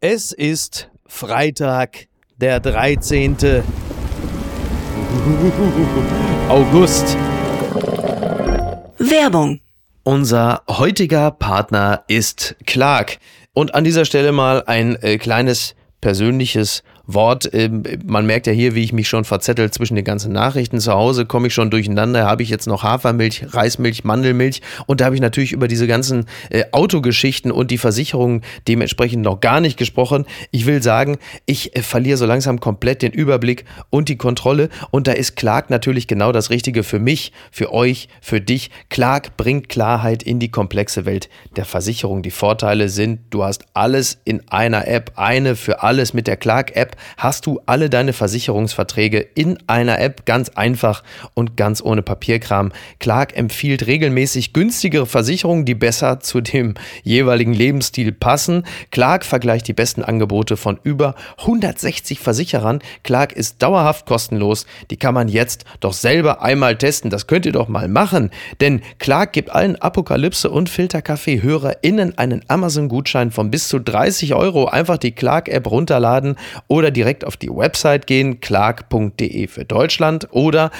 Es ist Freitag, der 13. August. Werbung. Unser heutiger Partner ist Clark. Und an dieser Stelle mal ein äh, kleines persönliches Wort. Ähm, man merkt ja hier, wie ich mich schon verzettelt zwischen den ganzen Nachrichten. Zu Hause komme ich schon durcheinander. Habe ich jetzt noch Hafermilch, Reismilch, Mandelmilch und da habe ich natürlich über diese ganzen äh, Autogeschichten und die Versicherungen dementsprechend noch gar nicht gesprochen. Ich will sagen, ich äh, verliere so langsam komplett den Überblick und die Kontrolle und da ist Clark natürlich genau das Richtige für mich, für euch, für dich. Clark bringt Klarheit in die komplexe Welt der Versicherung. Die Vorteile sind, du hast alles in einer App, eine für alles mit der Clark-App hast du alle deine Versicherungsverträge in einer App ganz einfach und ganz ohne Papierkram. Clark empfiehlt regelmäßig günstigere Versicherungen, die besser zu dem jeweiligen Lebensstil passen. Clark vergleicht die besten Angebote von über 160 Versicherern. Clark ist dauerhaft kostenlos. Die kann man jetzt doch selber einmal testen. Das könnt ihr doch mal machen. Denn Clark gibt allen Apokalypse und Filterkaffee-HörerInnen einen Amazon-Gutschein von bis zu 30 Euro. Einfach die Clark-App runterladen oder oder direkt auf die Website gehen, clark.de für Deutschland oder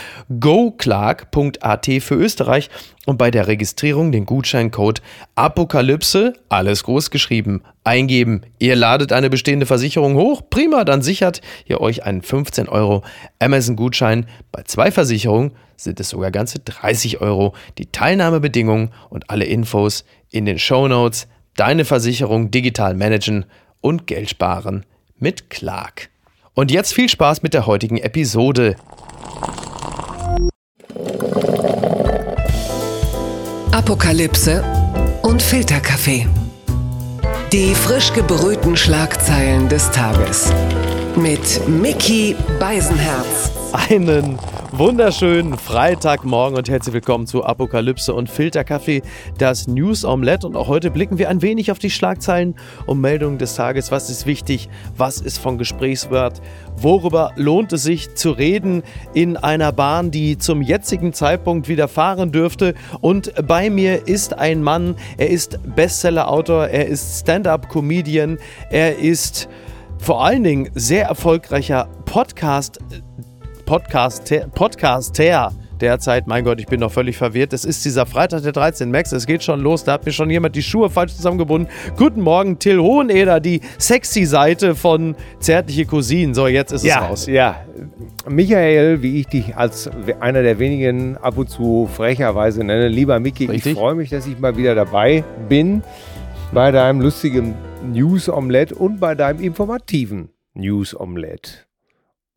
goclark.at für Österreich und bei der Registrierung den Gutscheincode Apokalypse, alles groß geschrieben, eingeben. Ihr ladet eine bestehende Versicherung hoch, prima, dann sichert ihr euch einen 15 Euro Amazon-Gutschein. Bei zwei Versicherungen sind es sogar ganze 30 Euro. Die Teilnahmebedingungen und alle Infos in den Show Notes. Deine Versicherung digital managen und Geld sparen mit Clark. Und jetzt viel Spaß mit der heutigen Episode. Apokalypse und Filterkaffee. Die frisch gebrühten Schlagzeilen des Tages. Mit Mickey Beisenherz. Einen wunderschönen Freitagmorgen und herzlich willkommen zu Apokalypse und Filterkaffee, das News Omelette. Und auch heute blicken wir ein wenig auf die Schlagzeilen und Meldungen des Tages. Was ist wichtig? Was ist von Gesprächswert? Worüber lohnt es sich zu reden in einer Bahn, die zum jetzigen Zeitpunkt wieder fahren dürfte? Und bei mir ist ein Mann, er ist Bestseller-Autor, er ist Stand-up-Comedian, er ist vor allen Dingen sehr erfolgreicher Podcast- Podcaster, Podcaster derzeit. Mein Gott, ich bin noch völlig verwirrt. Es ist dieser Freitag der 13. Max, es geht schon los. Da hat mir schon jemand die Schuhe falsch zusammengebunden. Guten Morgen, Till Hoheneder, die sexy Seite von Zärtliche Cousinen. So, jetzt ist ja, es raus. Ja, Michael, wie ich dich als einer der wenigen ab und zu frecherweise nenne. Lieber Micky, Richtig? ich freue mich, dass ich mal wieder dabei bin bei deinem lustigen News-Omelette und bei deinem informativen News-Omelette.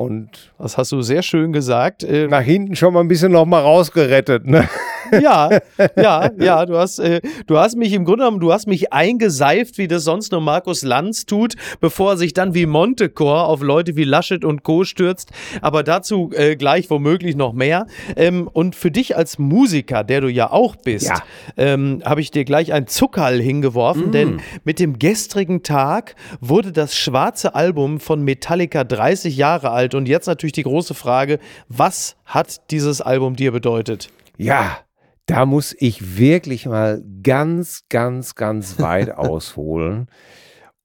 Und Das hast du sehr schön gesagt. Äh, nach hinten schon mal ein bisschen noch mal rausgerettet. Ne? ja, ja, ja, du hast, äh, du hast mich im Grunde genommen, du hast mich eingeseift, wie das sonst nur Markus Lanz tut, bevor er sich dann wie Montecore auf Leute wie Laschet und Co. stürzt. Aber dazu äh, gleich womöglich noch mehr. Ähm, und für dich als Musiker, der du ja auch bist, Ja. ähm, habe ich dir gleich ein Zuckerl hingeworfen, denn mit dem gestrigen Tag wurde das schwarze Album von Metallica 30 Jahre alt. Und jetzt natürlich die große Frage, was hat dieses Album dir bedeutet? Ja, da muss ich wirklich mal ganz, ganz, ganz weit ausholen.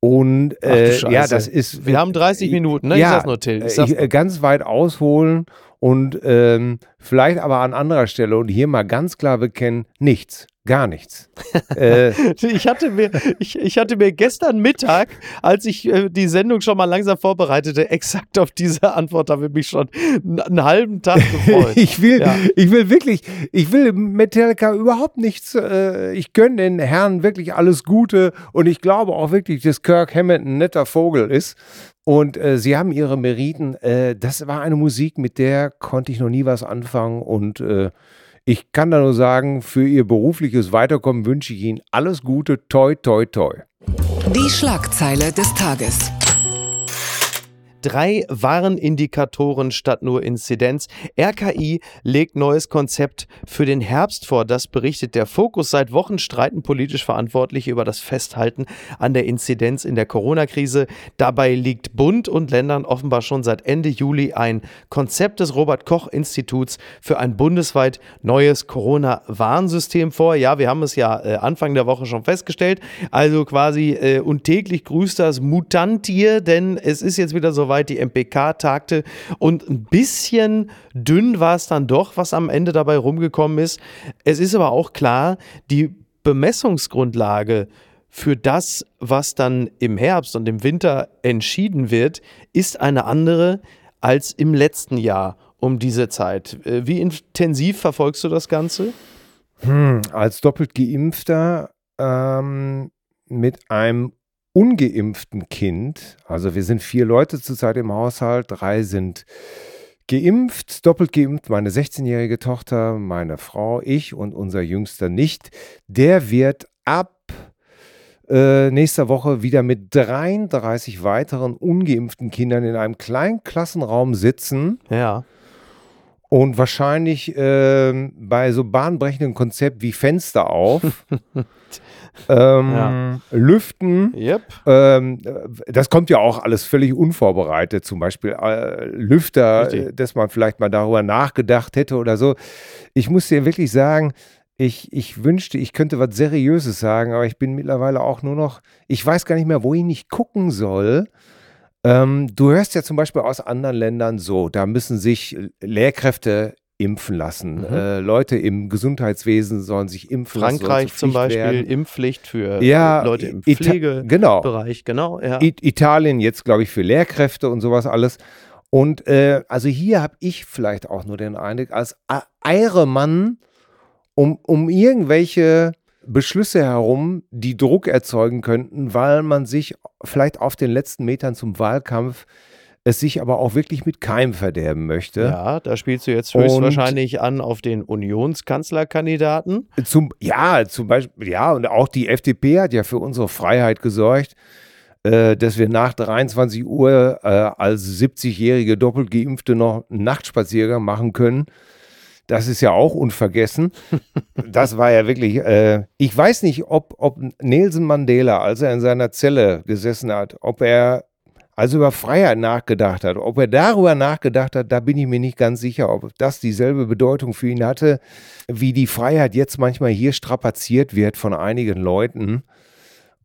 Und äh, ja, das ist. Wir haben 30 Minuten, ne? Ich Ja, sag's nur, Till. Ich sag's ich, äh, ganz weit ausholen und ähm, vielleicht aber an anderer Stelle und hier mal ganz klar bekennen: nichts, gar nichts. äh, Ich hatte mir, ich, ich hatte mir gestern Mittag, als ich äh, die Sendung schon mal langsam vorbereitete, exakt auf diese Antwort habe ich mich schon einen halben Tag gefreut. ich will, Ja. ich will wirklich, ich will Metallica überhaupt nichts. Äh, ich gönne den Herren wirklich alles Gute und ich glaube auch wirklich, dass Kirk Hammett ein netter Vogel ist. Und äh, sie haben ihre Meriten. Äh, das war eine Musik, mit der konnte ich noch nie was anfangen und äh, ich kann da nur sagen, für ihr berufliches Weiterkommen wünsche ich Ihnen alles Gute. Toi, toi, toi. Die Schlagzeile des Tages. Drei Warnindikatoren statt nur Inzidenz. RKI legt neues Konzept für den Herbst vor. Das berichtet der Fokus. Seit Wochen streiten politisch Verantwortliche über das Festhalten an der Inzidenz in der Corona-Krise. Dabei liegt Bund und Ländern offenbar schon seit Ende Juli ein Konzept des Robert-Koch-Instituts für ein bundesweit neues Corona-Warnsystem vor. Ja, wir haben es ja äh, Anfang der Woche schon festgestellt. Also quasi äh, und täglich grüßt das Mutantier, denn es ist jetzt wieder soweit, die MPK tagte und ein bisschen dünn war es dann doch, was am Ende dabei rumgekommen ist. Es ist aber auch klar, die Bemessungsgrundlage für das, was dann im Herbst und im Winter entschieden wird, ist eine andere als im letzten Jahr um diese Zeit. Äh, wie intensiv verfolgst du das Ganze? Hm, als doppelt geimpfter ähm, mit einem ungeimpften Kind, also wir sind vier Leute zurzeit im Haushalt, drei sind geimpft, doppelt geimpft, meine 16-jährige Tochter, meine Frau, ich und unser jüngster nicht, der wird ab äh, nächster Woche wieder mit 33 weiteren ungeimpften Kindern in einem kleinen Klassenraum sitzen. Ja und wahrscheinlich äh, bei so bahnbrechenden Konzept wie Fenster auf, ähm, ja. Lüften. Yep. Ähm, das kommt ja auch alles völlig unvorbereitet. Zum Beispiel äh, Lüfter, Richtig. dass man vielleicht mal darüber nachgedacht hätte oder so. Ich muss dir wirklich sagen, ich, ich wünschte, ich könnte was Seriöses sagen, aber ich bin mittlerweile auch nur noch, ich weiß gar nicht mehr, wohin ich gucken soll. Ähm, du hörst ja zum Beispiel aus anderen Ländern so, da müssen sich Lehrkräfte impfen lassen. Mhm. Äh, Leute im Gesundheitswesen sollen sich impfen lassen. Frankreich zum Beispiel werden. Impfpflicht für ja, Leute im Pflegebereich. Genau. genau ja. Italien jetzt, glaube ich, für Lehrkräfte und sowas alles. Und äh, also hier habe ich vielleicht auch nur den Eindruck, als Eiremann, um, um irgendwelche Beschlüsse herum, die Druck erzeugen könnten, weil man sich vielleicht auf den letzten Metern zum Wahlkampf es sich aber auch wirklich mit Keim verderben möchte. Ja, da spielst du jetzt höchstwahrscheinlich an auf den Unionskanzlerkandidaten. Zum, ja, zum Beispiel, ja, und auch die FDP hat ja für unsere Freiheit gesorgt, äh, dass wir nach 23 Uhr äh, als 70-jährige doppelt geimpfte noch einen Nachtspaziergang machen können. Das ist ja auch unvergessen. Das war ja wirklich, äh, ich weiß nicht, ob, ob Nelson Mandela, als er in seiner Zelle gesessen hat, ob er also über Freiheit nachgedacht hat. Ob er darüber nachgedacht hat, da bin ich mir nicht ganz sicher, ob das dieselbe Bedeutung für ihn hatte, wie die Freiheit jetzt manchmal hier strapaziert wird von einigen Leuten.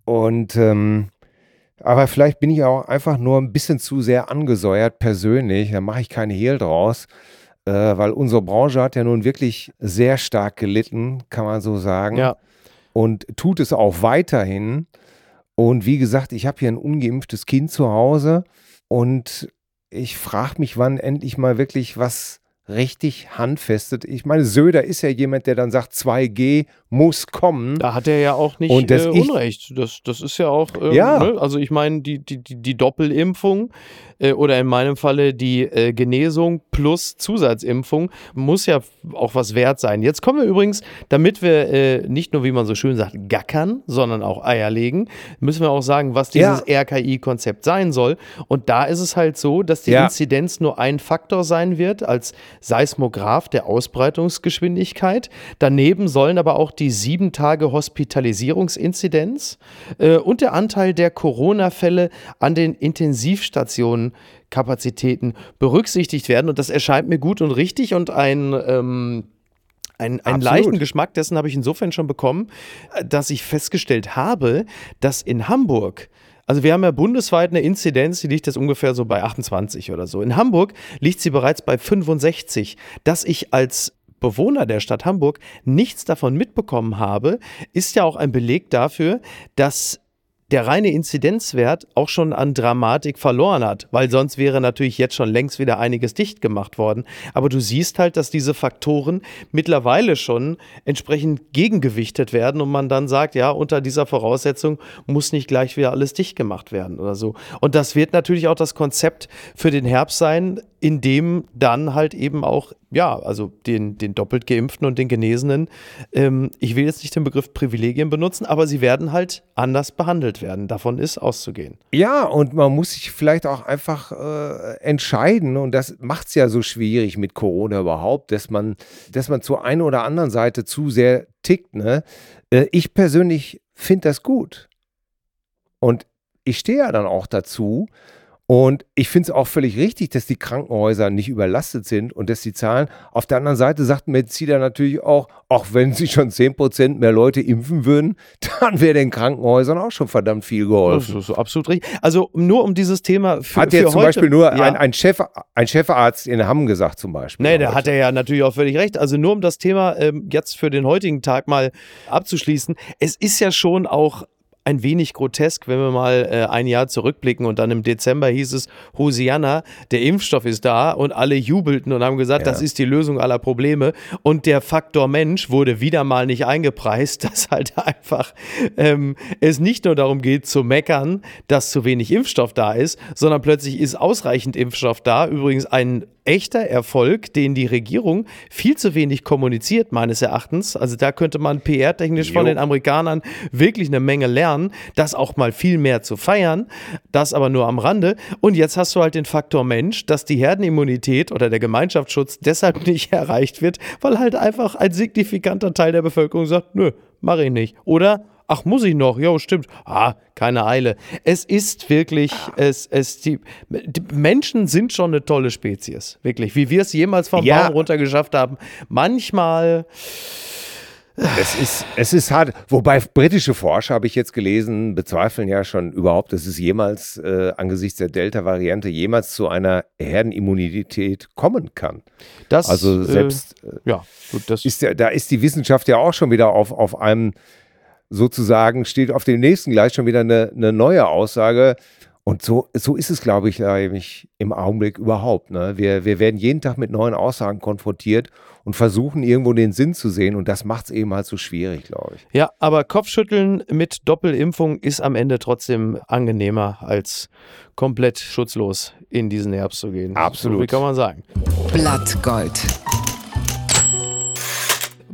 Und ähm, aber vielleicht bin ich auch einfach nur ein bisschen zu sehr angesäuert persönlich. Da mache ich keine Hehl draus äh, weil unsere Branche hat ja nun wirklich sehr stark gelitten, kann man so sagen. Ja. Und tut es auch weiterhin. Und wie gesagt, ich habe hier ein ungeimpftes Kind zu Hause und ich frage mich, wann endlich mal wirklich was richtig handfestet. Ich meine, Söder ist ja jemand, der dann sagt, 2G muss kommen. Da hat er ja auch nicht und äh, Unrecht. Das, das ist ja auch, ähm, ja. Ne? also ich meine, die, die, die Doppelimpfung äh, oder in meinem Falle die äh, Genesung plus Zusatzimpfung muss ja auch was wert sein. Jetzt kommen wir übrigens, damit wir äh, nicht nur, wie man so schön sagt, gackern, sondern auch Eier legen, müssen wir auch sagen, was dieses ja. RKI-Konzept sein soll. Und da ist es halt so, dass die ja. Inzidenz nur ein Faktor sein wird als Seismograph der Ausbreitungsgeschwindigkeit. Daneben sollen aber auch die sieben Tage Hospitalisierungsinzidenz äh, und der Anteil der Corona-Fälle an den Intensivstationen Kapazitäten berücksichtigt werden. Und das erscheint mir gut und richtig und ein ähm, einen, einen leichten Geschmack dessen habe ich insofern schon bekommen, äh, dass ich festgestellt habe, dass in Hamburg also wir haben ja bundesweit eine Inzidenz, die liegt jetzt ungefähr so bei 28 oder so. In Hamburg liegt sie bereits bei 65. Dass ich als Bewohner der Stadt Hamburg nichts davon mitbekommen habe, ist ja auch ein Beleg dafür, dass der reine Inzidenzwert auch schon an Dramatik verloren hat, weil sonst wäre natürlich jetzt schon längst wieder einiges dicht gemacht worden. Aber du siehst halt, dass diese Faktoren mittlerweile schon entsprechend gegengewichtet werden und man dann sagt, ja, unter dieser Voraussetzung muss nicht gleich wieder alles dicht gemacht werden oder so. Und das wird natürlich auch das Konzept für den Herbst sein, indem dann halt eben auch, ja, also den, den doppelt Geimpften und den Genesenen, ähm, ich will jetzt nicht den Begriff Privilegien benutzen, aber sie werden halt anders behandelt werden. Davon ist auszugehen. Ja, und man muss sich vielleicht auch einfach äh, entscheiden, und das macht es ja so schwierig mit Corona überhaupt, dass man, dass man zur einen oder anderen Seite zu sehr tickt. Ne? Äh, ich persönlich finde das gut. Und ich stehe ja dann auch dazu, und ich finde es auch völlig richtig, dass die Krankenhäuser nicht überlastet sind und dass die Zahlen. Auf der anderen Seite sagt Mediziner natürlich auch, auch wenn sie schon 10% mehr Leute impfen würden, dann wäre den Krankenhäusern auch schon verdammt viel geholfen. Das ist absolut richtig. Also nur um dieses Thema für, Hat jetzt für zum heute, Beispiel nur ja. ein, ein, Chef, ein Chefarzt in Hamm gesagt zum Beispiel. Nee, da hat er ja natürlich auch völlig recht. Also nur um das Thema ähm, jetzt für den heutigen Tag mal abzuschließen. Es ist ja schon auch ein wenig grotesk, wenn wir mal äh, ein Jahr zurückblicken und dann im Dezember hieß es, Hosianna, der Impfstoff ist da und alle jubelten und haben gesagt, ja. das ist die Lösung aller Probleme und der Faktor Mensch wurde wieder mal nicht eingepreist, dass halt einfach ähm, es nicht nur darum geht zu meckern, dass zu wenig Impfstoff da ist, sondern plötzlich ist ausreichend Impfstoff da. Übrigens ein echter Erfolg, den die Regierung viel zu wenig kommuniziert, meines Erachtens. Also da könnte man PR-technisch von den Amerikanern wirklich eine Menge lernen, das auch mal viel mehr zu feiern, das aber nur am Rande. Und jetzt hast du halt den Faktor Mensch, dass die Herdenimmunität oder der Gemeinschaftsschutz deshalb nicht erreicht wird, weil halt einfach ein signifikanter Teil der Bevölkerung sagt, nö, mache ich nicht. Oder Ach, muss ich noch? Ja, stimmt. Ah, keine Eile. Es ist wirklich, es, es, die, die Menschen sind schon eine tolle Spezies. Wirklich. Wie wir es jemals vom ja. Baum runtergeschafft haben. Manchmal. Es ist, es ist hart. Wobei britische Forscher, habe ich jetzt gelesen, bezweifeln ja schon überhaupt, dass es jemals äh, angesichts der Delta-Variante jemals zu einer Herdenimmunität kommen kann. Das, also selbst, äh, ja, gut, das ist ja, da ist die Wissenschaft ja auch schon wieder auf, auf einem sozusagen steht auf dem nächsten gleich schon wieder eine, eine neue Aussage. Und so, so ist es, glaube ich, nämlich im Augenblick überhaupt. Ne? Wir, wir werden jeden Tag mit neuen Aussagen konfrontiert und versuchen irgendwo den Sinn zu sehen. Und das macht es eben halt so schwierig, glaube ich. Ja, aber Kopfschütteln mit Doppelimpfung ist am Ende trotzdem angenehmer, als komplett schutzlos in diesen Herbst zu gehen. Absolut. So, wie kann man sagen? Blattgold.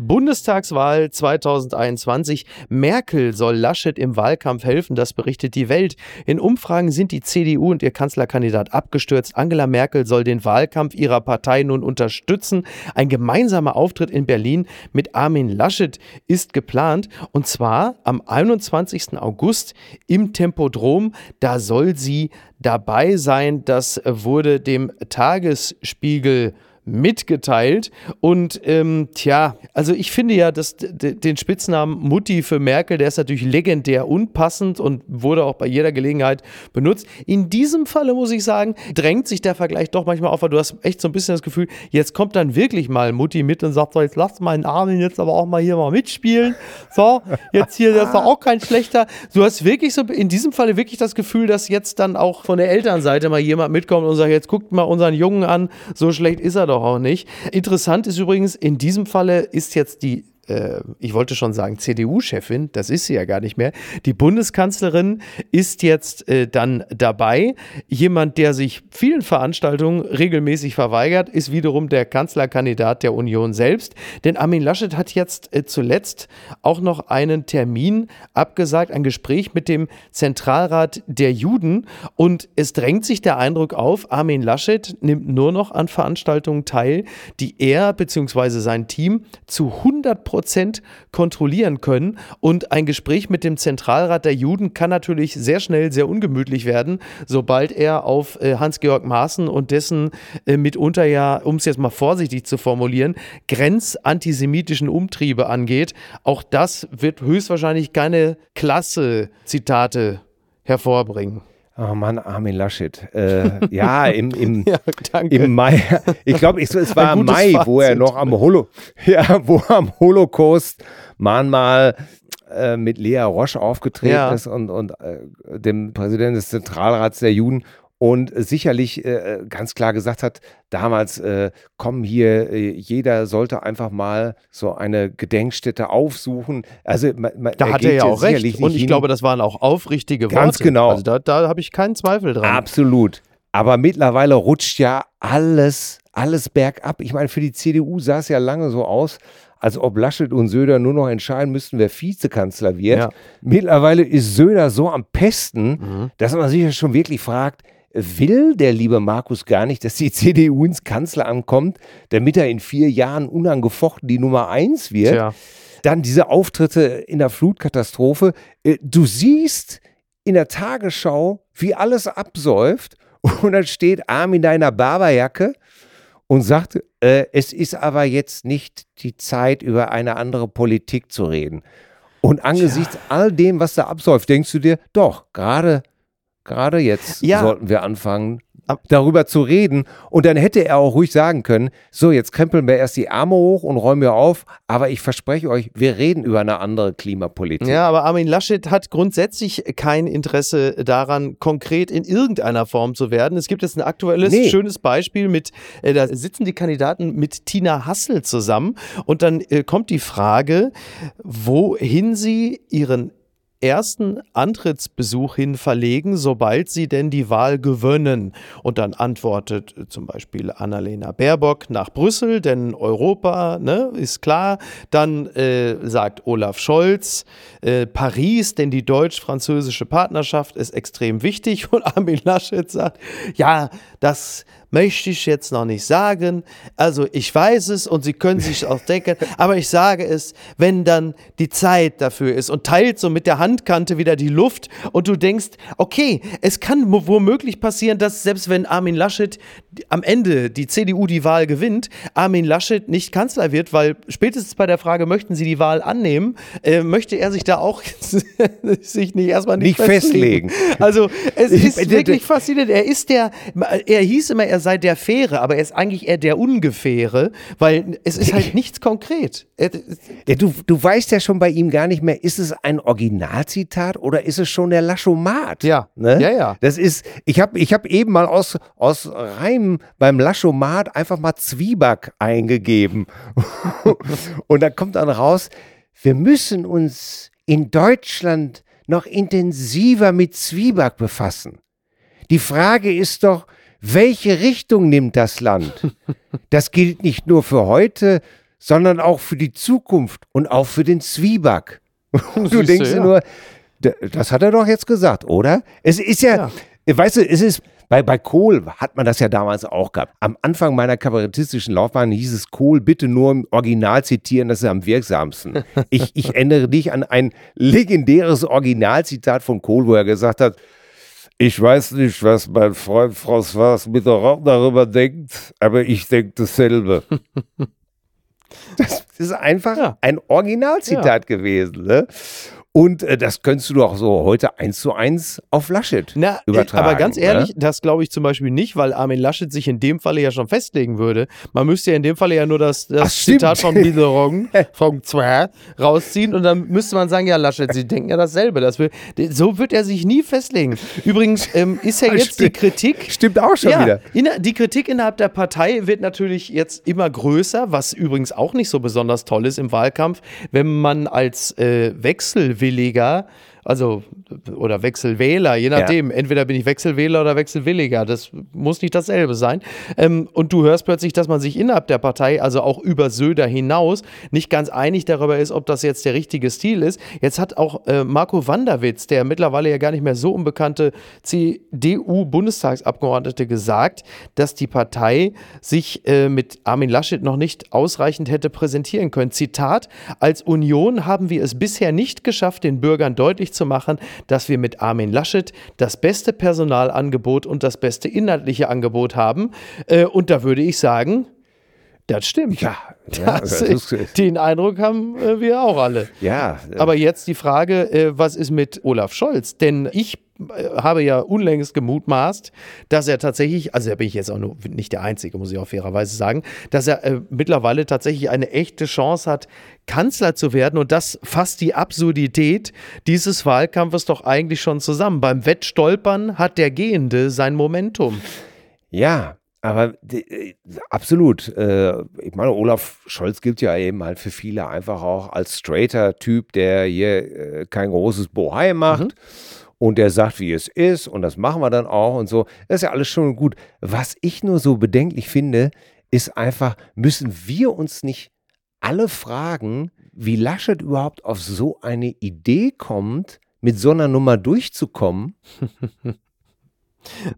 Bundestagswahl 2021. Merkel soll Laschet im Wahlkampf helfen, das berichtet die Welt. In Umfragen sind die CDU und ihr Kanzlerkandidat abgestürzt. Angela Merkel soll den Wahlkampf ihrer Partei nun unterstützen. Ein gemeinsamer Auftritt in Berlin mit Armin Laschet ist geplant und zwar am 21. August im Tempodrom. Da soll sie dabei sein. Das wurde dem Tagesspiegel mitgeteilt. Und ähm, tja, also ich finde ja, dass den Spitznamen Mutti für Merkel, der ist natürlich legendär unpassend und wurde auch bei jeder Gelegenheit benutzt. In diesem Falle muss ich sagen, drängt sich der Vergleich doch manchmal auf, weil du hast echt so ein bisschen das Gefühl, jetzt kommt dann wirklich mal Mutti mit und sagt so, jetzt lass meinen Armin jetzt aber auch mal hier mal mitspielen. So, jetzt hier, das ist doch auch kein schlechter. Du hast wirklich so in diesem Falle wirklich das Gefühl, dass jetzt dann auch von der Elternseite mal jemand mitkommt und sagt, jetzt guckt mal unseren Jungen an, so schlecht ist er doch doch auch nicht. Interessant ist übrigens, in diesem Falle ist jetzt die äh, ich wollte schon sagen CDU-Chefin, das ist sie ja gar nicht mehr. Die Bundeskanzlerin ist jetzt äh, dann dabei. Jemand, der sich vielen Veranstaltungen regelmäßig verweigert, ist wiederum der Kanzlerkandidat der Union selbst. Denn Armin Laschet hat jetzt äh, zuletzt auch noch einen Termin abgesagt, ein Gespräch mit dem Zentralrat der Juden. Und es drängt sich der Eindruck auf, Armin Laschet nimmt nur noch an Veranstaltungen teil, die er bzw. sein Team zu 100 Prozent Prozent kontrollieren können. Und ein Gespräch mit dem Zentralrat der Juden kann natürlich sehr schnell sehr ungemütlich werden, sobald er auf äh, Hans-Georg Maaßen und dessen äh, mitunter ja, um es jetzt mal vorsichtig zu formulieren, grenzantisemitischen Umtriebe angeht. Auch das wird höchstwahrscheinlich keine klasse Zitate hervorbringen. Oh Mann, Armin Laschet. Äh, ja, im, im, ja, im Mai. Ich glaube, es, es war Mai, Fazit. wo er noch am Holo, ja, wo am Holocaust Mahnmal äh, mit Lea Roche aufgetreten ja. ist und, und äh, dem Präsidenten des Zentralrats der Juden und sicherlich äh, ganz klar gesagt hat, damals, äh, komm hier, äh, jeder sollte einfach mal so eine Gedenkstätte aufsuchen. Also man, da hat er ja auch recht. Und ich hin. glaube, das waren auch aufrichtige Worte. Ganz genau. Also da, da habe ich keinen Zweifel dran. Absolut. Aber mittlerweile rutscht ja alles, alles bergab. Ich meine, für die CDU sah es ja lange so aus, als ob Laschet und Söder nur noch entscheiden müssten, wer Vizekanzler wird. Ja. Mittlerweile ist Söder so am Pesten, dass man sich ja schon wirklich fragt, will der liebe Markus gar nicht, dass die CDU ins Kanzleramt kommt, damit er in vier Jahren unangefochten die Nummer eins wird? Tja. Dann diese Auftritte in der Flutkatastrophe. Äh, Du siehst in der Tagesschau, wie alles absäuft und dann steht Armin in einer Barberjacke und sagt, äh, es ist aber jetzt nicht die Zeit, über eine andere Politik zu reden. Und angesichts all dem, was da absäuft, denkst du dir, doch, gerade gerade jetzt Ja. sollten wir anfangen, darüber zu reden. Und dann hätte er auch ruhig sagen können, so, jetzt krempeln wir erst die Arme hoch und räumen wir auf, aber ich verspreche euch, wir reden über eine andere Klimapolitik. Ja, aber Armin Laschet hat grundsätzlich kein Interesse daran, konkret in irgendeiner Form zu werden. Es gibt jetzt ein aktuelles, Nee. schönes Beispiel mit, äh, da sitzen die Kandidaten mit Tina Hassel zusammen und dann äh, kommt die Frage, wohin sie ihren ersten Antrittsbesuch hin verlegen, sobald sie denn die Wahl gewöhnen. Und dann antwortet zum Beispiel Annalena Baerbock nach Brüssel, denn Europa, ne, ist klar. Dann äh, sagt Olaf Scholz äh, Paris, denn die deutsch-französische Partnerschaft ist extrem wichtig. Und Armin Laschet sagt, ja, das möchte ich jetzt noch nicht sagen. Also ich weiß es und Sie können sich auch denken, aber ich sage es, wenn dann die Zeit dafür ist und teilt so mit der Handkante wieder die Luft und du denkst, okay, es kann womöglich passieren, dass selbst wenn Armin Laschet am Ende die CDU die Wahl gewinnt, Armin Laschet nicht Kanzler wird, weil spätestens bei der Frage, möchten Sie die Wahl annehmen, äh, möchte er sich da auch sich nicht erstmal nicht, Nicht festlegen. Also es ist Ich- wirklich faszinierend. Er ist der, er hieß immer, er sei der Faire, aber er ist eigentlich eher der Ungefähre, weil es ist halt nichts konkret. Er- Ja, du, du weißt ja schon bei ihm gar nicht mehr, ist es ein Originalzitat oder ist es schon der Laschomat? Ja. ne? Ja, ja. Das ist, ich habe ich hab eben mal aus, aus Reim beim Laschomat einfach mal Zwieback eingegeben. Und da kommt dann raus, wir müssen uns in Deutschland noch intensiver mit Zwieback befassen. Die Frage ist doch, welche Richtung nimmt das Land? Das gilt nicht nur für heute, sondern auch für die Zukunft und auch für den Zwieback. Und du Siehste, denkst ja. nur, das hat er doch jetzt gesagt, oder? Es ist ja, weißt du, es ist, bei, bei Kohl hat man das ja damals auch gehabt. Am Anfang meiner kabarettistischen Laufbahn hieß es, Kohl bitte nur im Original zitieren, das ist am wirksamsten. Ich, ich erinnere dich an ein legendäres Originalzitat von Kohl, wo er gesagt hat, ich weiß nicht, was mein Freund François Mitterrand darüber denkt, aber ich denke dasselbe. das ist einfach Ja. ein Originalzitat gewesen. Ne? Und äh, das könntest du doch so heute eins zu eins auf Laschet Na, äh, übertragen. aber ganz ehrlich, Ne? das glaube ich zum Beispiel nicht, weil Armin Laschet sich in dem Falle ja schon festlegen würde. Man müsste ja in dem Falle ja nur das, das Ach. Zitat von Mitterrand, von Zwar, rausziehen und dann müsste man sagen, ja Laschet, Sie denken ja dasselbe. Das will, so wird er sich nie festlegen. Übrigens ähm, ist ja jetzt die. Kritik, Stimmt auch schon ja, wieder. inner- die Kritik innerhalb der Partei wird natürlich jetzt immer größer, was übrigens auch nicht so besonders toll ist im Wahlkampf, wenn man als äh, Wechselwilliger, also oder Wechselwähler, je nachdem, entweder bin ich Wechselwähler oder Wechselwilliger, das muss nicht dasselbe sein. Ähm, und du hörst plötzlich, dass man sich innerhalb der Partei, also auch über Söder hinaus, nicht ganz einig darüber ist, ob das jetzt der richtige Stil ist. Jetzt hat auch äh, Marco Wanderwitz, der mittlerweile ja gar nicht mehr so unbekannte CDU-Bundestagsabgeordnete, gesagt, dass die Partei sich äh, mit Armin Laschet noch nicht ausreichend hätte präsentieren können. Zitat: Als Union haben wir es bisher nicht geschafft, den Bürgern deutlich zu machen, dass wir mit Armin Laschet das beste Personalangebot und das beste inhaltliche Angebot haben. Äh, und da würde ich sagen, das stimmt. Ja, ja, Das, das ist- den Eindruck haben äh, wir auch alle. Ja, äh, Aber jetzt die Frage, äh, was ist mit Olaf Scholz? Denn ich äh, habe ja unlängst gemutmaßt, dass er tatsächlich, also da bin ich jetzt auch nur nicht der Einzige, muss ich auch fairerweise sagen, dass er äh, mittlerweile tatsächlich eine echte Chance hat, Kanzler zu werden. Und das fasst die Absurdität dieses Wahlkampfes doch eigentlich schon zusammen. Beim Wettstolpern hat der Gehende sein Momentum. Ja, aber die, äh, absolut. Äh, ich meine, Olaf Scholz gilt ja eben halt für viele einfach auch als straighter Typ, der hier äh, kein großes Bohai macht. und der sagt, wie es ist und das machen wir dann auch und so. Das ist ja alles schon gut. Was ich nur so bedenklich finde, ist einfach, müssen wir uns nicht alle fragen, wie Laschet überhaupt auf so eine Idee kommt, mit so einer Nummer durchzukommen?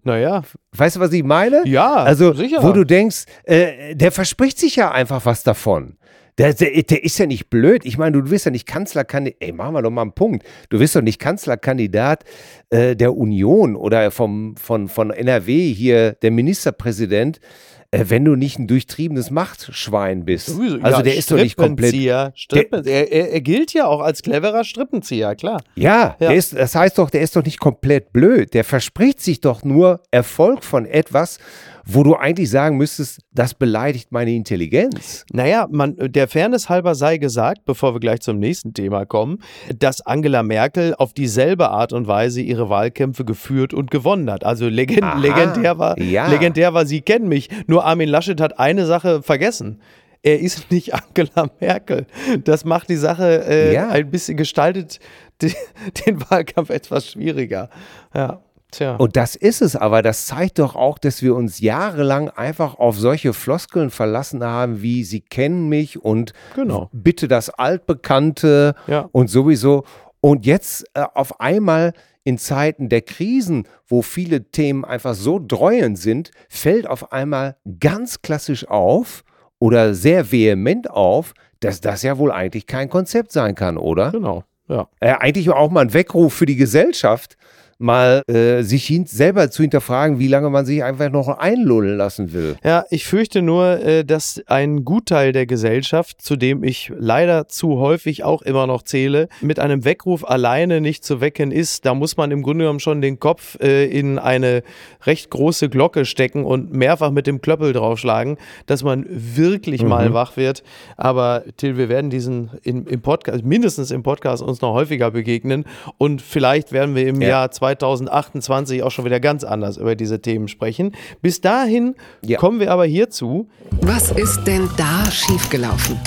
Naja. Weißt du, was ich meine? Ja, also, sicher. Wo du denkst, äh, der verspricht sich ja einfach was davon. Der, der, der, ist ja nicht blöd. Ich meine, du wirst ja nicht Kanzlerkandidat. Ey, machen wir doch mal einen Punkt. Du wirst doch nicht Kanzlerkandidat äh, der Union oder vom, von, von NRW hier, der Ministerpräsident, äh, wenn du nicht ein durchtriebenes Machtschwein bist. Also ja, der ist doch nicht komplett. Strippenzieher, Strippen, er, er, gilt ja auch als cleverer Strippenzieher, klar. Ja, Ja. Ist, das heißt doch, der ist doch nicht komplett blöd. Der verspricht sich doch nur Erfolg von etwas, wo du eigentlich sagen müsstest, das beleidigt meine Intelligenz. Naja, man, der Fairness halber sei gesagt, bevor wir gleich zum nächsten Thema kommen, dass Angela Merkel auf dieselbe Art und Weise ihre Wahlkämpfe geführt und gewonnen hat. Also legend, Aha, legendär, war, ja. legendär war, Sie kennen mich. Nur Armin Laschet hat eine Sache vergessen. Er ist nicht Angela Merkel. Das macht die Sache äh, Ja. ein bisschen gestaltet die, den Wahlkampf etwas schwieriger. Ja, tja. Und das ist es, aber das zeigt doch auch, dass wir uns jahrelang einfach auf solche Floskeln verlassen haben, wie Sie kennen mich und Genau. bitte das Altbekannte Ja. und sowieso. Und jetzt äh, auf einmal in Zeiten der Krisen, wo viele Themen einfach so dreuend sind, fällt auf einmal ganz klassisch auf oder sehr vehement auf, dass das ja wohl eigentlich kein Konzept sein kann, oder? Genau. Ja. äh, eigentlich auch mal ein Weckruf für die Gesellschaft, mal äh, sich hin selber zu hinterfragen, wie lange man sich einfach noch einlullen lassen will. Ja, ich fürchte nur, äh, dass ein Gutteil der Gesellschaft, zu dem ich leider zu häufig auch immer noch zähle, mit einem Weckruf alleine nicht zu wecken ist. Da muss man im Grunde genommen schon den Kopf äh, in eine recht große Glocke stecken und mehrfach mit dem Klöppel draufschlagen, dass man wirklich mal wach wird. Aber Till, wir werden diesen in, im Podcast, mindestens im Podcast uns noch häufiger begegnen und vielleicht werden wir im Ja. Jahr 2028 auch schon wieder ganz anders über diese Themen sprechen. Bis dahin Ja. kommen wir aber hierzu. Was ist denn da schiefgelaufen?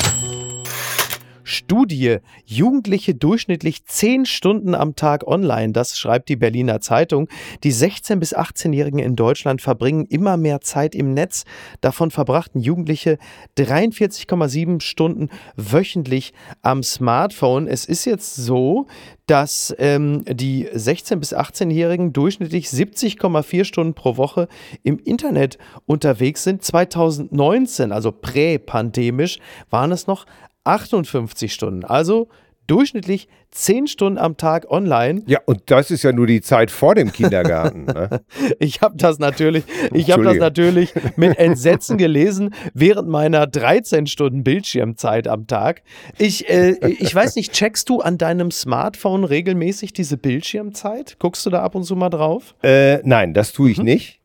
Studie. Jugendliche durchschnittlich 10 Stunden am Tag online. Das schreibt die Berliner Zeitung. Die 16- bis 18-Jährigen in Deutschland verbringen immer mehr Zeit im Netz. Davon verbrachten Jugendliche 43,7 Stunden wöchentlich am Smartphone. Es ist jetzt so, dass ähm, die 16- bis 18-Jährigen durchschnittlich 70,4 Stunden pro Woche im Internet unterwegs sind. 2019, also präpandemisch, waren es noch 58 Stunden. Also durchschnittlich 10 Stunden am Tag online. Ja, und das ist ja nur die Zeit vor dem Kindergarten. ne? Ich habe das natürlich, ich habe das natürlich mit Entsetzen gelesen während meiner 13 Stunden Bildschirmzeit am Tag. Ich, äh, ich weiß nicht, checkst du an deinem Smartphone regelmäßig diese Bildschirmzeit? Guckst du da ab und zu mal drauf? Äh, nein, das tue ich Mhm. nicht.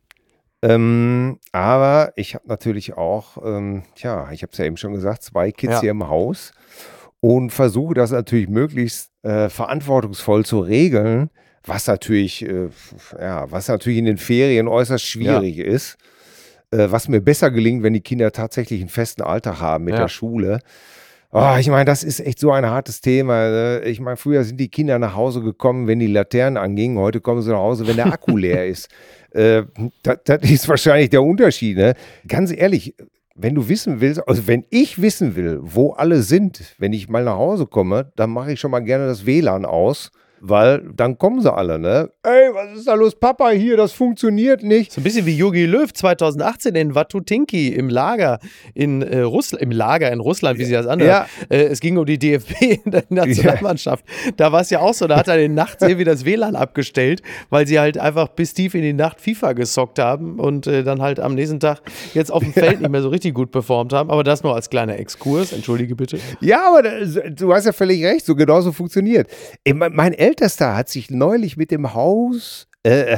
Ähm, aber ich habe natürlich auch, ähm, tja, ich habe es ja eben schon gesagt, zwei Kids Ja. hier im Haus und versuche das natürlich möglichst äh, verantwortungsvoll zu regeln, was natürlich, äh, ja, was natürlich in den Ferien äußerst schwierig ist. Äh, was mir besser gelingt, wenn die Kinder tatsächlich einen festen Alltag haben mit Ja. der Schule. Oh, ich meine, das ist echt so ein hartes Thema. ne? Ich meine, früher sind die Kinder nach Hause gekommen, wenn die Laternen angingen. Heute kommen sie nach Hause, wenn der Akku leer ist. Äh, das, das ist wahrscheinlich der Unterschied. Ne? Ganz ehrlich, wenn du wissen willst, also wenn ich wissen will, wo alle sind, wenn ich mal nach Hause komme, dann mache ich schon mal gerne das WLAN aus, weil dann kommen sie alle, ne? Ey, was ist da los, Papa, hier, das funktioniert nicht. So ein bisschen wie Yogi Löw 2018 in Watutinki im Lager in äh, Russland, im Lager in Russland, wie sie das anhört. Ja. Äh, es ging um die DFB in der Nationalmannschaft. Da war es ja auch so, da hat er den Nachts irgendwie das WLAN abgestellt, weil sie halt einfach bis tief in die Nacht FIFA gesockt haben und äh, dann halt am nächsten Tag jetzt auf dem Feld nicht mehr so richtig gut performt haben. Aber das nur als kleiner Exkurs, entschuldige bitte. Ja, aber das, du hast ja völlig recht, so genauso funktioniert. Ey, mein, mein Ältester hat sich neulich mit dem Haus, äh,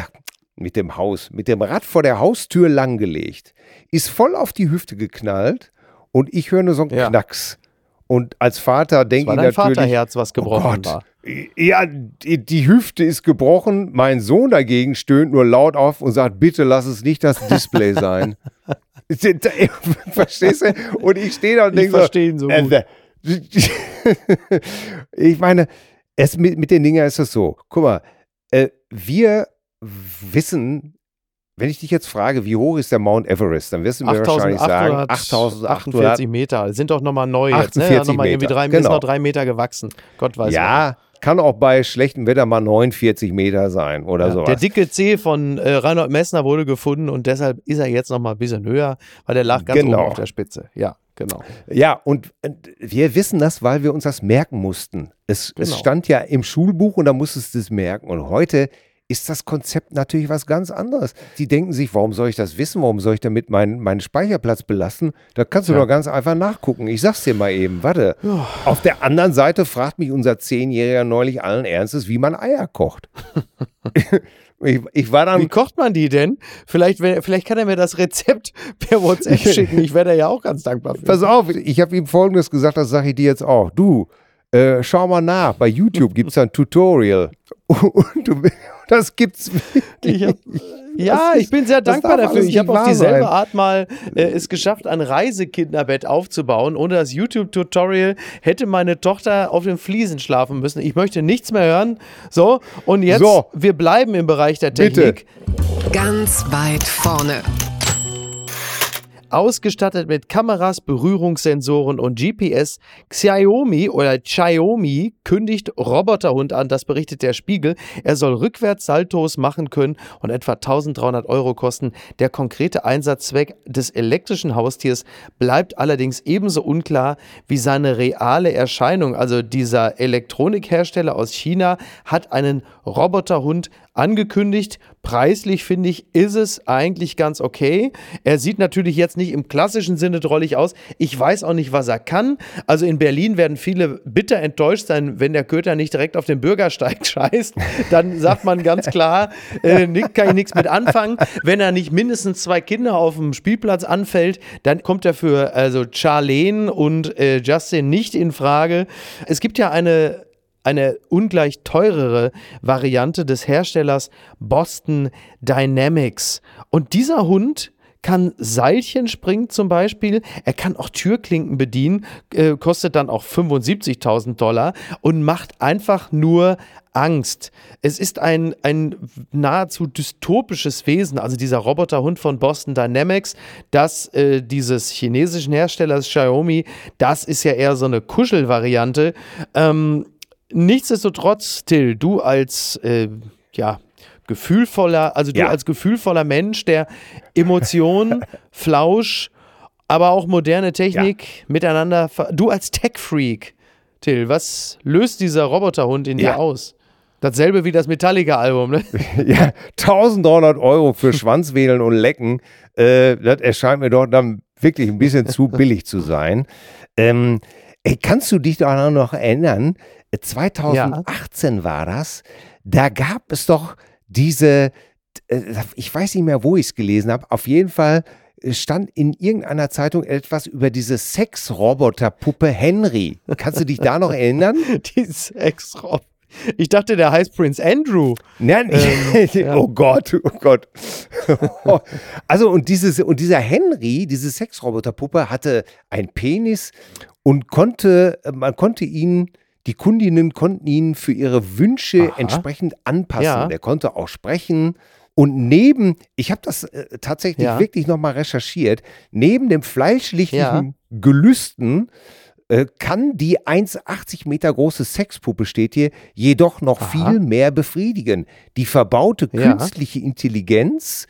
mit dem Haus, mit dem Rad vor der Haustür langgelegt, ist voll auf die Hüfte geknallt und ich höre nur so einen Ja. Knacks. Und als Vater denke ich natürlich, Vaterherz, was gebrochen oh Gott, war. Ja, die, Hüfte ist gebrochen. Mein Sohn dagegen stöhnt nur laut auf und sagt, bitte lass es nicht das Display sein. Verstehst du? Und ich stehe da und Ich denke verstehe ihn so äh, gut. äh, ich meine, es mit, mit den Dingen ist es so. Guck mal, äh, wir wissen, wenn ich dich jetzt frage, wie hoch ist der Mount Everest, dann wirst du mir wahrscheinlich sagen, 8848 Meter. Sind doch nochmal neu jetzt, ne? 48 nochmal irgendwie Meter, drei, genau. ist noch drei Meter gewachsen. Gott weiß Ja, kann auch bei schlechtem Wetter mal 49 Meter sein oder Ja, sowas. der dicke C von äh, Reinhold Messner wurde gefunden und deshalb ist er jetzt noch mal ein bisschen höher, weil der lag ganz Genau. oben auf der Spitze. Ja, genau. Ja, und wir wissen das, weil wir uns das merken mussten. Es, es Genau. stand ja im Schulbuch und da musstest du es merken. Und heute ist das Konzept natürlich was ganz anderes. Die denken sich, warum soll ich das wissen? Warum soll ich damit meinen, meinen Speicherplatz belasten? Da kannst du Ja. doch ganz einfach nachgucken. Ich sag's dir mal eben, warte. Auf der anderen Seite fragt mich unser Zehnjähriger neulich allen Ernstes, wie man Eier kocht. ich, ich war dann Wie kocht man die denn? Vielleicht, vielleicht kann er mir das Rezept per WhatsApp schicken. Ich wäre da ja auch ganz dankbar für. Pass auf, ich habe ihm folgendes gesagt, das sage ich dir jetzt auch. Du, äh, schau mal nach, bei YouTube gibt es ein Tutorial. Und du, das gibt's Ich hab, ja, ist- ich bin sehr dankbar dafür. Ich habe auf dieselbe sein. Art mal äh, es geschafft, ein Reisekinderbett aufzubauen. Ohne das YouTube-Tutorial hätte meine Tochter auf den Fliesen schlafen müssen. Ich möchte nichts mehr hören. So, und jetzt, So. wir bleiben im Bereich der Bitte. Technik. Ganz weit vorne. Ausgestattet mit Kameras, Berührungssensoren und GPS, Xiaomi oder Xiaomi kündigt Roboterhund an, das berichtet der Spiegel. Er soll Rückwärtssaltos machen können und etwa 1300 Euro kosten. Der konkrete Einsatzzweck des elektrischen Haustiers bleibt allerdings ebenso unklar wie seine reale Erscheinung. Also dieser Elektronikhersteller aus China hat einen Roboterhund angekündigt. Preislich finde ich, ist es eigentlich ganz okay. Er sieht natürlich jetzt nicht im klassischen Sinne drollig aus. Ich weiß auch nicht, was er kann. Also in Berlin werden viele bitter enttäuscht sein, wenn der Köter nicht direkt auf den Bürgersteig scheißt. Dann sagt man ganz klar, äh, kann ich nichts mit anfangen. Wenn er nicht mindestens zwei Kinder auf dem Spielplatz anfällt, dann kommt er für also Charlene und äh, Justin nicht in Frage. Es gibt ja eine eine ungleich teurere Variante des Herstellers Boston Dynamics. Und dieser Hund kann Seilchen springen zum Beispiel. Er kann auch Türklinken bedienen, äh, kostet dann auch 75.000 Dollar und macht einfach nur Angst. Es ist ein, ein nahezu dystopisches Wesen, also dieser Roboterhund von Boston Dynamics, das äh, dieses chinesischen Herstellers Xiaomi, das ist ja eher so eine Kuschelvariante. Ähm, nichtsdestotrotz, Till, du als äh, ja, gefühlvoller, also du Ja. als gefühlvoller Mensch, der Emotionen, Flausch, aber auch moderne Technik miteinander, ver- du als Tech-Freak, Till, was löst dieser Roboterhund in Ja. dir aus? Dasselbe wie das Metallica-Album, ne? ja, 1300 Euro für Schwanzwedeln und Lecken, äh, das erscheint mir doch dann wirklich ein bisschen zu billig zu sein. Ähm, ey, kannst du dich da noch erinnern? Äh, 2018 war das. Da gab es doch diese, äh, ich weiß nicht mehr, wo ich es gelesen habe. Auf jeden Fall stand in irgendeiner Zeitung etwas über diese Sexroboterpuppe Henry. Kannst du dich da noch erinnern? Dieses Ex-Rob. Ich dachte, der heißt Prince Andrew. Nein, ja. oh Gott, oh Gott. also und dieses und dieser Henry, diese Sexroboterpuppe hatte einen Penis und konnte man konnte ihn die Kundinnen konnten ihn für ihre Wünsche Aha. entsprechend anpassen. Ja. Der konnte auch sprechen. Und neben, ich habe das äh, tatsächlich Ja. wirklich nochmal recherchiert, neben dem fleischlichen Ja. Gelüsten äh, kann die 1,80 Meter große Sexpuppe, steht hier, jedoch noch Aha. viel mehr befriedigen. Die verbaute Ja. künstliche Intelligenz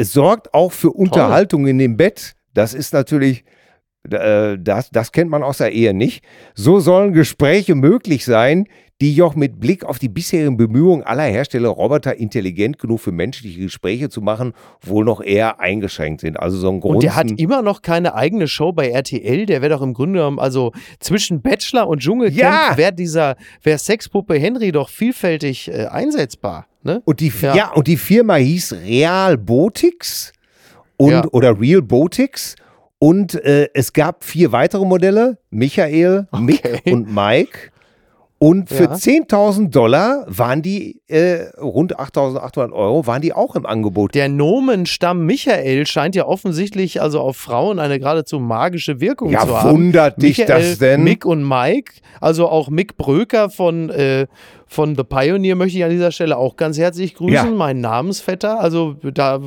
sorgt auch für Unterhaltung in dem Bett. Das ist natürlich, das, das kennt man aus der Ehe nicht. So sollen Gespräche möglich sein, die jedoch mit Blick auf die bisherigen Bemühungen aller Hersteller, Roboter intelligent genug für menschliche Gespräche zu machen, wohl noch eher eingeschränkt sind. Also so ein Und der hat immer noch keine eigene Show bei RTL. Der wäre doch im Grunde genommen, also zwischen Bachelor und Dschungelcamp Ja! wäre dieser, wäre Sexpuppe Henry doch vielfältig äh, einsetzbar. Ne? Und die, ja. Ja. und die Firma hieß Real Botix und, Ja. oder Real Botix. Und äh, es gab vier weitere Modelle: Michael, Mick Okay. und Mike. Und für Ja. 10.000 Dollar waren die äh, rund 8.800 Euro, waren die auch im Angebot. Der Nomenstamm Michael scheint ja offensichtlich also auf Frauen eine geradezu magische Wirkung Ja, zu haben. wundert dich Michael, das denn? Mick und Mike, also auch Mick Bröker von, äh, von The Pioneer möchte ich an dieser Stelle auch ganz herzlich grüßen, Ja. mein Namensvetter. Also da,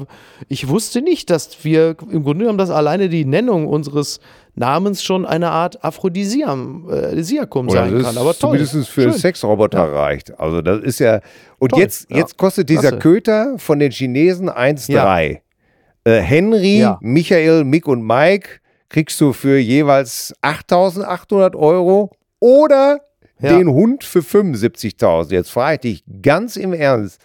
ich wusste nicht, dass wir im Grunde genommen, dass alleine die Nennung unseres Namens schon eine Art äh, Aphrodisiakum Oder sein kann. Aber toll. zumindest für Schön. Sexroboter reicht. Also das ist ja. Und Toll, jetzt, ja. jetzt kostet dieser Klasse. Köter von den Chinesen 1,3. Äh, Henry, Ja. Michael, Mick und Mike kriegst du für jeweils 8.800 Euro oder Ja. den Hund für 75.000. Jetzt frage ich dich ganz im Ernst.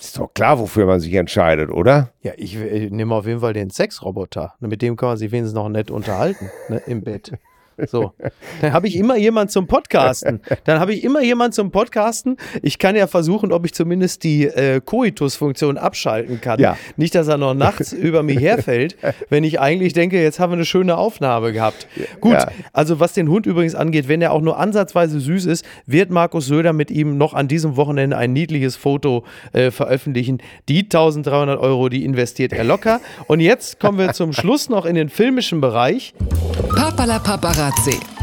Ist doch klar, wofür man sich entscheidet, oder? Ja, ich äh, nehme auf jeden Fall den Sexroboter. Mit dem kann man sich wenigstens noch nett unterhalten ne, im Bett. So, dann habe ich immer jemand zum Podcasten. Dann habe ich immer jemand zum Podcasten. Ich kann ja versuchen, ob ich zumindest die äh, Coitus-Funktion abschalten kann. Ja. Nicht, dass er noch nachts über mich herfällt, wenn ich eigentlich denke, jetzt haben wir eine schöne Aufnahme gehabt. Gut, Ja. also was den Hund übrigens angeht, wenn er auch nur ansatzweise süß ist, wird Markus Söder mit ihm noch an diesem Wochenende ein niedliches Foto äh, veröffentlichen. Die 1300 Euro, die investiert er locker. Und jetzt kommen wir zum Schluss noch in den filmischen Bereich. Papala Paparazzi.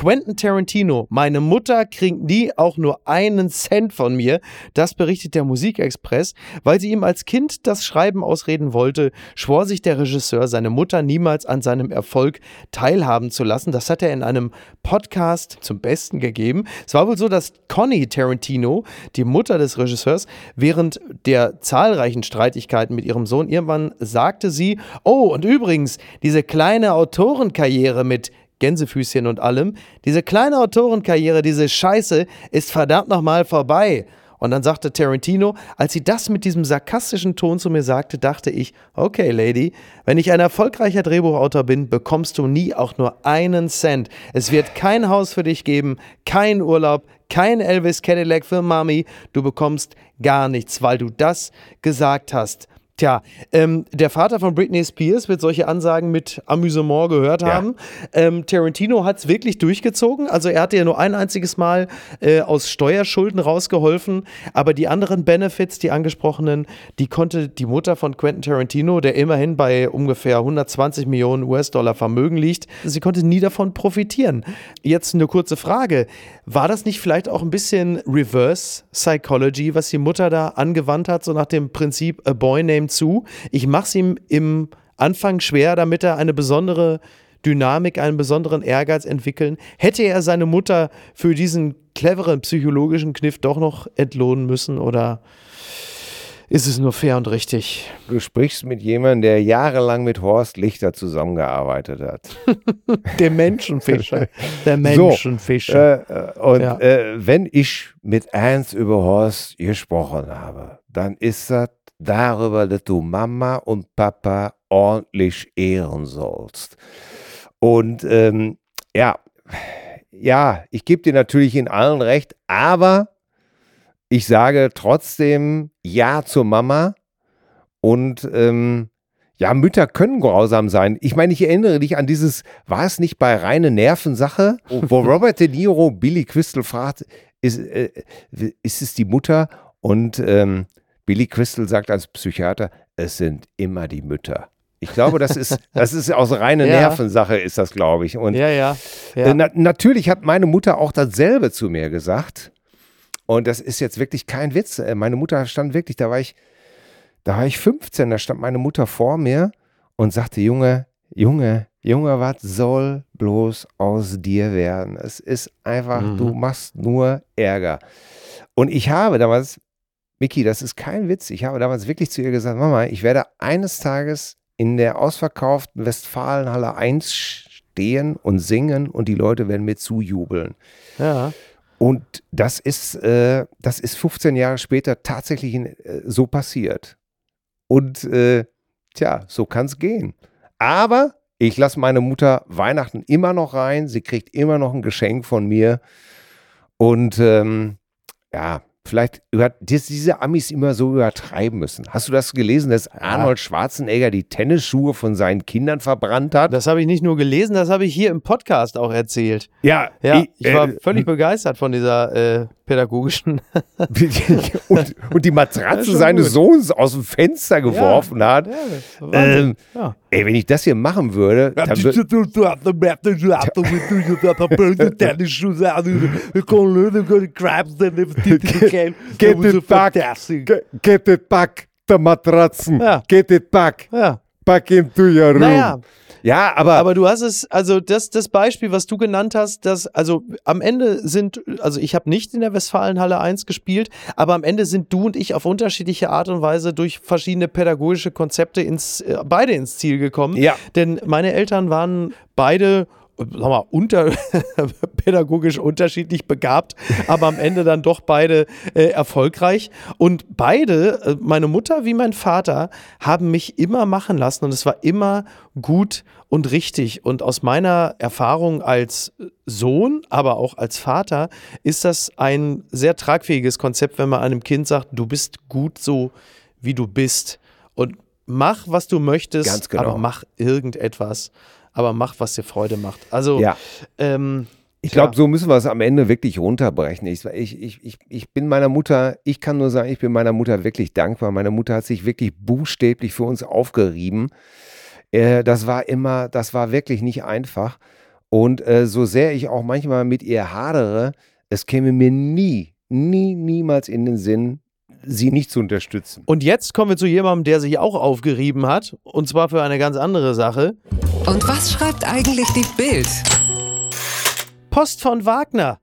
Quentin Tarantino, meine Mutter kriegt nie auch nur einen Cent von mir. Das berichtet der Musikexpress. Weil sie ihm als Kind das Schreiben ausreden wollte, schwor sich der Regisseur, seine Mutter niemals an seinem Erfolg teilhaben zu lassen. Das hat er in einem Podcast zum Besten gegeben. Es war wohl so, dass Connie Tarantino, die Mutter des Regisseurs, während der zahlreichen Streitigkeiten mit ihrem Sohn irgendwann sagte sie, oh, und übrigens, diese kleine Autorenkarriere mit Gänsefüßchen und allem. Diese kleine Autorenkarriere, diese Scheiße ist verdammt nochmal vorbei. Und dann sagte Tarantino, als sie das mit diesem sarkastischen Ton zu mir sagte, dachte ich, okay, Lady, wenn ich ein erfolgreicher Drehbuchautor bin, bekommst du nie auch nur einen Cent. Es wird kein Haus für dich geben, kein Urlaub, kein Elvis Cadillac für Mami. Du bekommst gar nichts, weil du das gesagt hast. Tja, ähm, der Vater von Britney Spears wird solche Ansagen mit Amüsement gehört haben. Ähm, Tarantino hat es wirklich durchgezogen. Also er hatte ja nur ein einziges Mal äh, aus Steuerschulden rausgeholfen. Aber die anderen Benefits, die angesprochenen, die konnte die Mutter von Quentin Tarantino, der immerhin bei ungefähr 120 Millionen US-Dollar Vermögen liegt, sie konnte nie davon profitieren. Jetzt eine kurze Frage. War das nicht vielleicht auch ein bisschen Reverse Psychology, was die Mutter da angewandt hat, so nach dem Prinzip A Boy Named Sue? Ich mach's ihm im Anfang schwer, damit er eine besondere Dynamik, einen besonderen Ehrgeiz entwickeln. Hätte er seine Mutter für diesen cleveren psychologischen Kniff doch noch entlohnen müssen oder ist es nur fair und richtig? Du sprichst mit jemandem, der jahrelang mit Horst Lichter zusammengearbeitet hat. Der Menschenfischer. Der So, Menschenfischer. Äh, äh, und Ja. äh, wenn ich mit Ernst über Horst gesprochen habe, dann ist das darüber, dass du Mama und Papa ordentlich ehren sollst. Und ähm, ja, ja, ich gebe dir natürlich in allen recht, aber ich sage trotzdem Ja zur Mama und ähm, ja, Mütter können grausam sein. Ich meine, ich erinnere dich an dieses, war es nicht bei reine Nervensache, wo Robert De Niro Billy Crystal fragt, ist, äh, ist es die Mutter? Und ähm, Billy Crystal sagt als Psychiater, es sind immer die Mütter. Ich glaube, das ist, das ist aus reiner Ja. Nervensache, ist das, glaube ich. Und ja, ja. äh, ja. na, natürlich hat meine Mutter auch dasselbe zu mir gesagt. Und das ist jetzt wirklich kein Witz. Äh, Meine Mutter stand wirklich, da war ich, da war ich 15, da stand meine Mutter vor mir und sagte, Junge, Junge, Junge, was soll bloß aus dir werden? Es ist einfach, Mhm. du machst nur Ärger. Und ich habe damals, Miki, das ist kein Witz, ich habe damals wirklich zu ihr gesagt, Mama, ich werde eines Tages in der ausverkauften Westfalenhalle 1 stehen und singen und die Leute werden mir zujubeln. ja. Und das ist, äh, das ist 15 Jahre später tatsächlich äh, so passiert. Und äh, tja, so kann es gehen. Aber ich lasse meine Mutter Weihnachten immer noch rein. Sie kriegt immer noch ein Geschenk von mir. Und ähm, ja, vielleicht über, dass diese Amis immer so übertreiben müssen. Hast du das gelesen, dass Arnold Schwarzenegger die Tennisschuhe von seinen Kindern verbrannt hat? Das habe ich nicht nur gelesen, das habe ich hier im Podcast auch erzählt. Ja, Ja, ich, war äh, völlig begeistert von dieser äh, pädagogischen. und, und die Matratze seines gut. Sohnes aus dem Fenster geworfen hat. Ähm, ja. Ey, wenn ich das hier machen würde, dann Get it back. Ge- Get it back, the Matratzen. Ja. Get it back. ja. Back into your room. Naja, Ja, aber, aber du hast es, also das, das Beispiel, was du genannt hast, das, also am Ende sind, also ich habe nicht in der Westfalenhalle 1 gespielt, aber am Ende sind du und ich auf unterschiedliche Art und Weise durch verschiedene pädagogische Konzepte ins, äh, beide ins Ziel gekommen. Ja. Denn meine Eltern waren beide sag mal, unter, pädagogisch unterschiedlich begabt, aber am Ende dann doch beide äh, erfolgreich. Und beide, äh, meine Mutter wie mein Vater, haben mich immer machen lassen und es war immer gut und richtig. Und aus meiner Erfahrung als Sohn, aber auch als Vater, ist das ein sehr tragfähiges Konzept, wenn man einem Kind sagt, du bist gut so, wie du bist. Und mach, was du möchtest, genau. aber mach irgendetwas. Aber mach, was dir Freude macht. Also, Ja. ähm, Ich glaube, so müssen wir es am Ende wirklich runterbrechen. Ich, ich, ich, ich, ich bin meiner Mutter, ich kann nur sagen, ich bin meiner Mutter wirklich dankbar. Meine Mutter hat sich wirklich buchstäblich für uns aufgerieben. Äh, das war immer, das war wirklich nicht einfach. Und äh, so sehr ich auch manchmal mit ihr hadere, es käme mir nie, nie, niemals in den Sinn, sie nicht zu unterstützen. Und jetzt kommen wir zu jemandem, der sich auch aufgerieben hat. Und zwar für eine ganz andere Sache. Und was schreibt eigentlich die Bild? Post von Wagner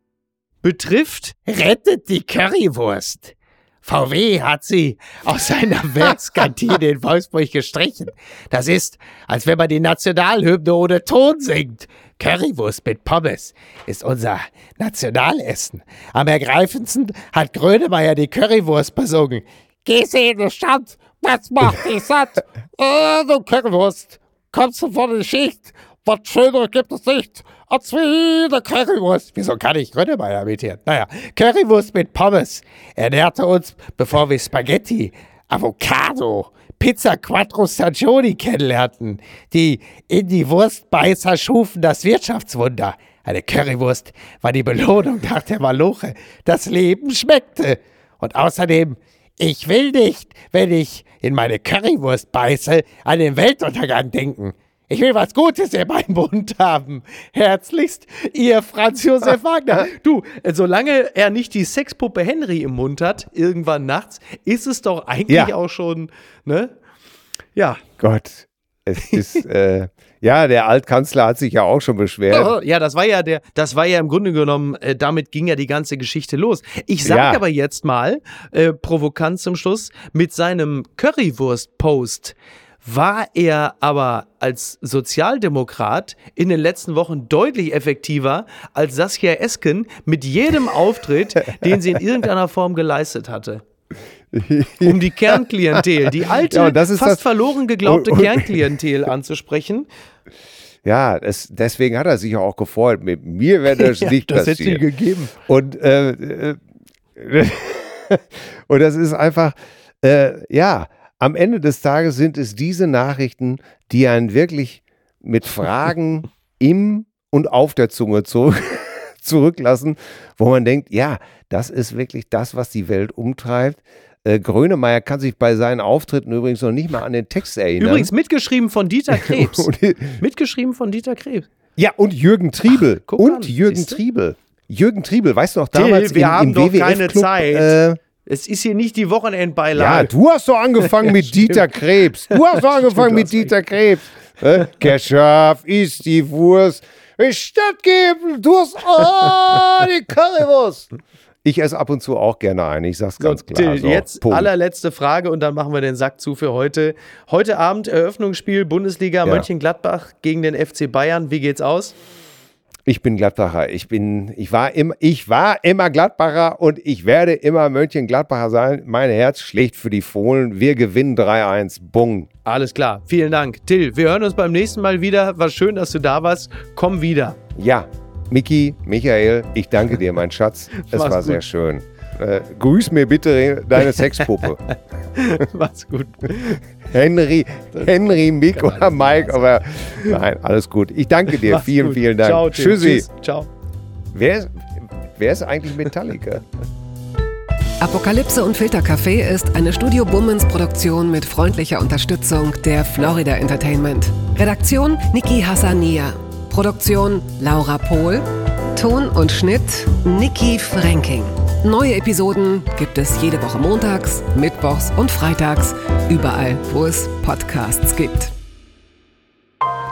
betrifft Rettet die Currywurst. VW hat sie aus seiner Werkskantine in Wolfsburg gestrichen. Das ist, als wenn man die Nationalhymne ohne Ton singt. Currywurst mit Pommes ist unser Nationalessen. Am ergreifendsten hat Grönemeyer die Currywurst besungen. Geh sie in die Stadt, was macht dich satt? äh, du Currywurst, kommst du von der Schicht? Was Schöneres gibt es nicht als wie eine Currywurst. Wieso kann ich Grönemeyer imitieren? Naja, Currywurst mit Pommes ernährte uns, bevor wir Spaghetti, Avocado, Pizza Quattro Stagioni kennenlernten. Die in die Wurstbeißer schufen das Wirtschaftswunder. Eine Currywurst war die Belohnung nach der Maloche. Das Leben schmeckte. Und außerdem, ich will nicht, wenn ich in meine Currywurst beiße, an den Weltuntergang denken. Ich will was Gutes in meinem Mund haben. Herzlichst, Ihr Franz Josef Wagner. Du, äh, solange er nicht die Sexpuppe Henry im Mund hat, irgendwann nachts, ist es doch eigentlich Ja. auch schon, ne? Ja. Gott, es ist, äh, ja, der Altkanzler hat sich ja auch schon beschwert. Ja, das war ja der, das war ja im Grunde genommen, äh, damit ging ja die ganze Geschichte los. Ich sag Ja. aber jetzt mal, äh, provokant zum Schluss, mit seinem Currywurst-Post war er aber als Sozialdemokrat in den letzten Wochen deutlich effektiver als Saskia Esken mit jedem Auftritt, den sie in irgendeiner Form geleistet hatte. Um die Kernklientel, die alte, Ja, das fast das- verloren geglaubte und- und- Kernklientel anzusprechen. Ja, es, deswegen hat er sich ja auch gefreut. Mit mir wäre das nicht das hätte sie passiert. gegeben. Und, äh, äh, und das ist einfach, äh, ja, am Ende des Tages sind es diese Nachrichten, die einen wirklich mit Fragen im und auf der Zunge zurück, zurücklassen, wo man denkt, ja, das ist wirklich das, was die Welt umtreibt. Äh, Grönemeyer kann sich bei seinen Auftritten übrigens noch nicht mal an den Text erinnern. Übrigens mitgeschrieben von Dieter Krebs. Mitgeschrieben von Dieter Krebs. Ja, und Jürgen Triebel. guck und an, Jürgen? Triebel. Jürgen Triebel, weißt du noch Till, damals wir im, haben im doch WWF keine Club, Zeit. Äh, Es ist hier nicht die Wochenendbeilage. ja, du hast doch angefangen mit Dieter Krebs. Du hast doch angefangen mit Dieter Krebs. Äh, Geschaf ist die Wurst. Statt geben, du hast oh, die Currywurst. Ich esse ab und zu auch gerne ein, ich sag's So, ganz klar. So, jetzt Punkt. allerletzte Frage und dann machen wir den Sack zu für heute. Heute Abend Eröffnungsspiel Bundesliga Ja. Mönchengladbach gegen den FC Bayern. Wie geht's aus? Ich bin Gladbacher. Ich bin, ich war immer, ich war immer Gladbacher und ich werde immer Mönchengladbacher sein. Mein Herz schlägt für die Fohlen. Wir gewinnen 3-1. Bung. Alles klar. Vielen Dank. Till, wir hören uns beim nächsten Mal wieder. War schön, dass du da warst. Komm wieder. Ja, Miki, Michael, ich danke dir, mein Schatz. Es war gut. sehr schön. Äh, grüß mir bitte deine Sexpuppe. Mach's gut. Henry, Henry, Mick oder Mike, aber nein, alles gut. Ich danke dir. Mach's vielen, gut. vielen Dank. Ciao. Tschüssi. Tschüss. Ciao. Wer ist, wer ist eigentlich Metallica? Apokalypse und Filtercafé ist eine Studio Bummens Produktion mit freundlicher Unterstützung der Florida Entertainment. Redaktion Niki Hassania. Produktion Laura Pohl. Ton und Schnitt Niki Franking. Neue Episoden gibt es jede Woche montags, mittwochs und freitags, überall, wo es Podcasts gibt.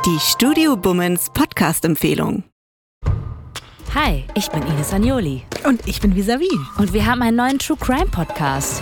Die Studio Bummens Podcast-Empfehlung. Hi, ich bin Ines Agnoli. Und ich bin Visavi. Und wir haben einen neuen True Crime Podcast.